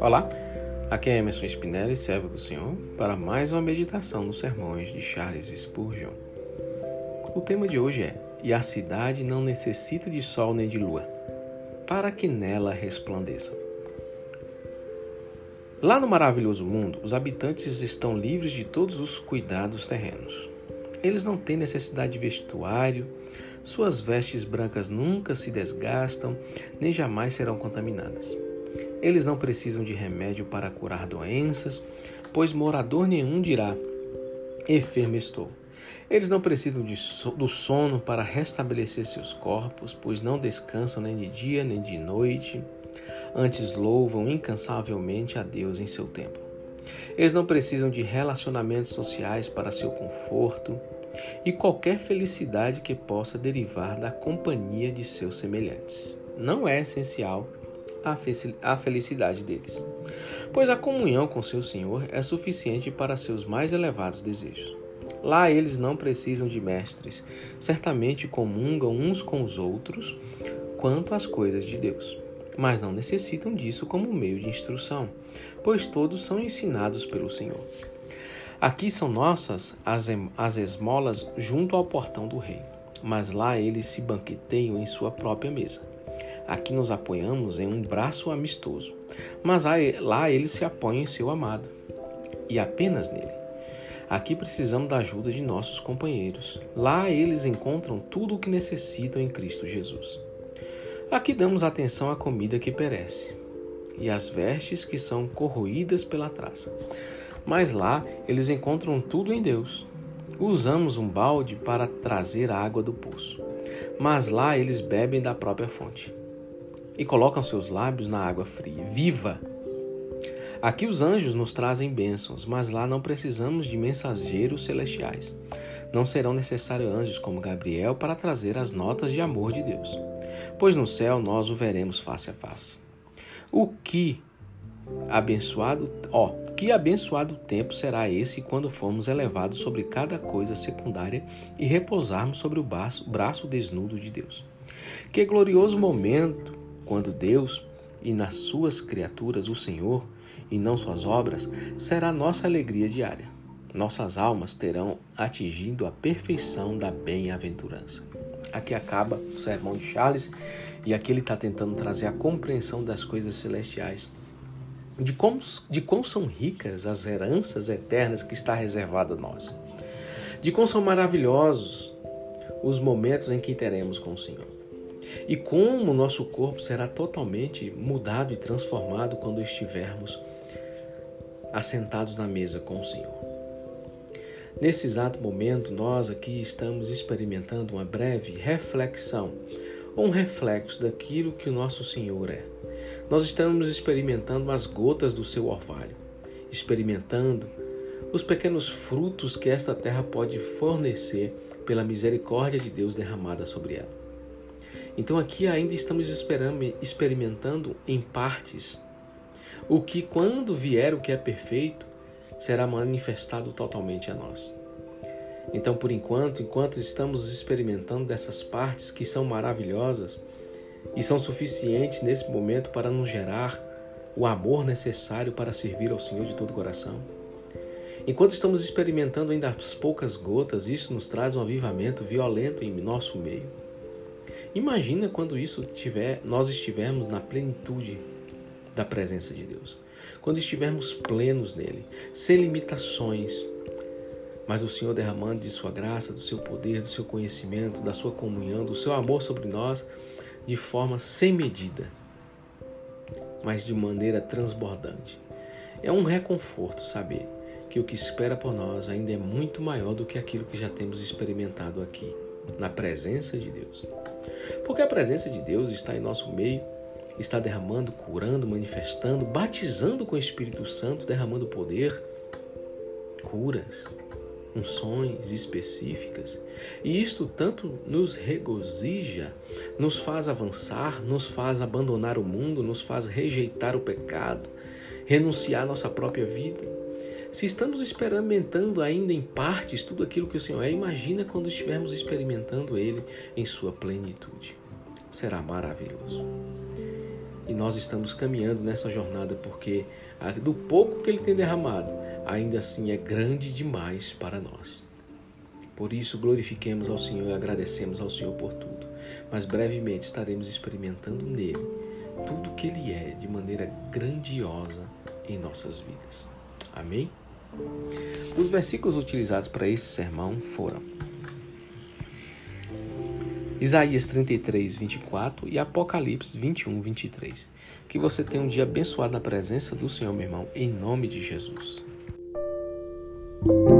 Olá, aqui é Emerson Spinelli, servo do Senhor, para mais uma meditação nos sermões de Charles Spurgeon. O tema de hoje é: E a cidade não necessita de sol nem de lua, para que nela resplandeçam. Lá no maravilhoso mundo, os habitantes estão livres de todos os cuidados terrenos. Eles não têm necessidade de vestuário, suas vestes brancas nunca se desgastam, nem jamais serão contaminadas. Eles não precisam de remédio para curar doenças, pois morador nenhum dirá: enfermo estou. Eles não precisam so do sono para restabelecer seus corpos, pois não descansam nem de dia nem de noite, antes louvam incansavelmente a Deus em seu templo. Eles não precisam de relacionamentos sociais para seu conforto e qualquer felicidade que possa derivar da companhia de seus semelhantes. Não é essencial a felicidade deles, pois a comunhão com seu Senhor é suficiente para seus mais elevados desejos. Lá eles não precisam de mestres, certamente comungam uns com os outros quanto às coisas de Deus, mas não necessitam disso como meio de instrução, pois todos são ensinados pelo Senhor. Aqui são nossas as, as esmolas junto ao portão do rei, mas lá eles se banqueteiam em sua própria mesa. Aqui nos apoiamos em um braço amistoso, mas lá ele se apoia em seu amado, e apenas nele. Aqui precisamos da ajuda de nossos companheiros. Lá eles encontram tudo o que necessitam em Cristo Jesus. Aqui damos atenção à comida que perece e às vestes que são corroídas pela traça. Mas lá eles encontram tudo em Deus. Usamos um balde para trazer a água do poço, mas lá eles bebem da própria fonte e colocam seus lábios na água fria, viva. Aqui os anjos nos trazem bênçãos, mas lá não precisamos de mensageiros celestiais. Não serão necessários anjos como Gabriel para trazer as notas de amor de Deus, pois no céu nós o veremos face a face. O que abençoado, ó, que abençoado tempo será esse quando formos elevados sobre cada coisa secundária e repousarmos sobre o braço, braço desnudo de Deus. Que glorioso momento quando Deus e nas suas criaturas o Senhor e não suas obras será nossa alegria diária. Nossas almas terão atingido a perfeição da bem-aventurança. Aqui acaba o sermão de Charles e aqui ele está tentando trazer a compreensão das coisas celestiais, de como de quão são ricas as heranças eternas que está reservada a nós, de quão são maravilhosos os momentos em que teremos com o Senhor e como nosso corpo será totalmente mudado e transformado quando estivermos assentados na mesa com o Senhor. Nesse exato momento, nós aqui estamos experimentando uma breve reflexão, um reflexo daquilo que o nosso Senhor é. Nós estamos experimentando as gotas do seu orvalho, experimentando os pequenos frutos que esta terra pode fornecer pela misericórdia de Deus derramada sobre ela. Então aqui ainda estamos experimentando em partes o que, quando vier o que é perfeito, será manifestado totalmente a nós. Então, por enquanto, enquanto estamos experimentando dessas partes que são maravilhosas e são suficientes nesse momento para nos gerar o amor necessário para servir ao Senhor de todo o coração, enquanto estamos experimentando ainda as poucas gotas, isso nos traz um avivamento violento em nosso meio. Imagina quando isso tiver, nós estivermos na plenitude da presença de Deus. Quando estivermos plenos nele, sem limitações, mas o Senhor derramando de sua graça, do seu poder, do seu conhecimento, da sua comunhão, do seu amor sobre nós, de forma sem medida, mas de maneira transbordante. É um reconforto saber que o que espera por nós ainda é muito maior do que aquilo que já temos experimentado aqui, na presença de Deus. Porque a presença de Deus está em nosso meio, está derramando, curando, manifestando, batizando com o Espírito Santo, derramando poder, curas, unções específicas. E isto tanto nos regozija, nos faz avançar, nos faz abandonar o mundo, nos faz rejeitar o pecado, renunciar à nossa própria vida se estamos experimentando ainda em partes tudo aquilo que o Senhor é, imagina quando estivermos experimentando Ele em sua plenitude. será maravilhoso. E nós estamos caminhando nessa jornada porque do pouco que Ele tem derramado, ainda assim é grande demais para nós. Por isso, glorifiquemos ao Senhor e agradecemos ao Senhor por tudo. Mas brevemente estaremos experimentando nele tudo que Ele é de maneira grandiosa em nossas vidas. Amém? Os versículos utilizados para esse sermão foram Isaías 33, 24 e Apocalipse 21, 23. Que você tenha um dia abençoado na presença do Senhor, meu irmão, em nome de Jesus. Thank you.